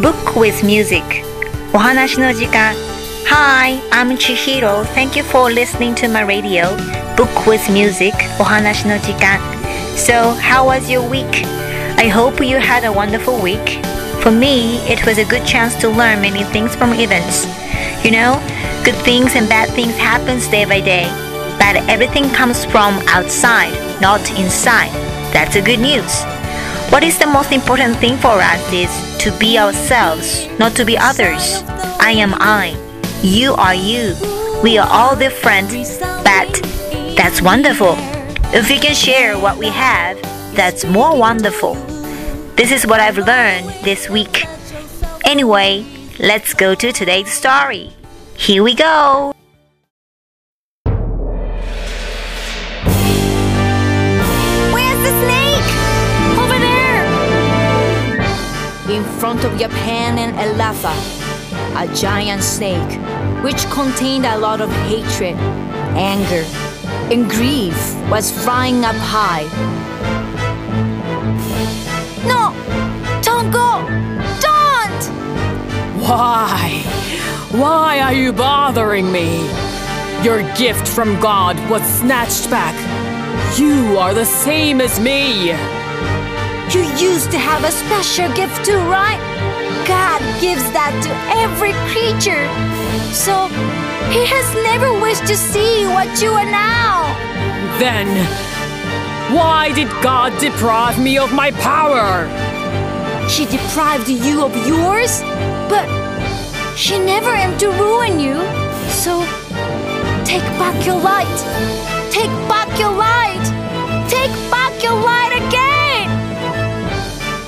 Book with Music お話の時間 Hi, I'm Chihiro. Thank you for listening to my radio Book with Music お話の時間 So, how was your week? I hope you had a wonderful week. For me, it was a good chance to learn many things from events. You know, good things and bad things happens day by day, but everything comes from outside, not inside. That's a good news. What is the most important thing for us is to be ourselves, not to be others. I am I. You are you. We are all different, but that's wonderful. If we can share what we have, that's more wonderful. This is what I've learned this week. Anyway, let's go to today's story. Here we go. Front of Yapan and Elafa, a giant snake which contained a lot of hatred, anger, and grief was flying up high. No! Don't go! Don't! Why? Why are you bothering me? Your gift from God was snatched back. You are the same as me. You used to have a special gift too, right? God gives that to every creature. So, He has never wished to see what you are now. Then, why did God deprive me of my power? She deprived you of yours, but she never aimed to ruin you.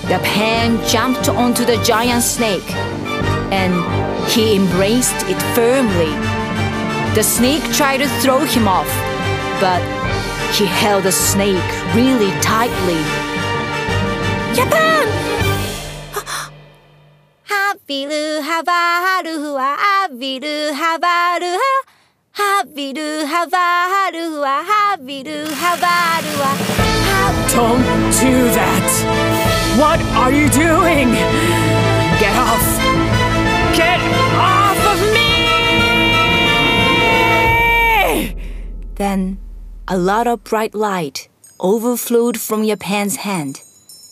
Yapan jumped onto the giant snake, and he embraced it firmly. The snake tried to throw him off, but he held the snake really tightly. Yapan! Don't do that! What are you doing? Get off. Get off of me! Then a lot of bright light overflowed from Yapan's hand,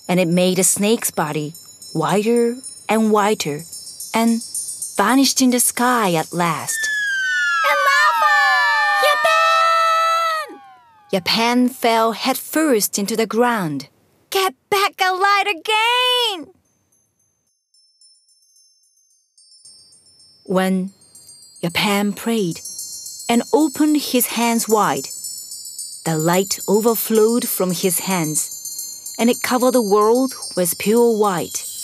and it made the snake's body whiter and whiter and vanished in the sky at last. Yapan! Yapan fell headfirst into the ground. Get back light again! When Yapan prayed and opened his hands wide, the light overflowed from his hands, and it covered the world with pure white.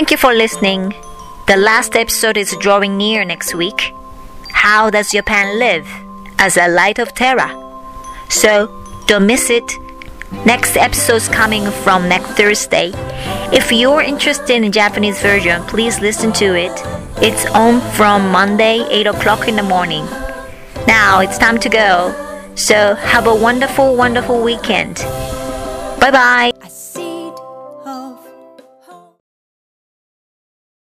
Thank you for listening. The last episode is drawing near next week. How does Yapan live as a light of terror? So don't miss it. Next episode's coming from next Thursday. If you're interested in Japanese version, please listen to it. It's on from Monday, 8 o'clock in the morning. Now it's time to go. So have a wonderful, wonderful weekend. Bye bye.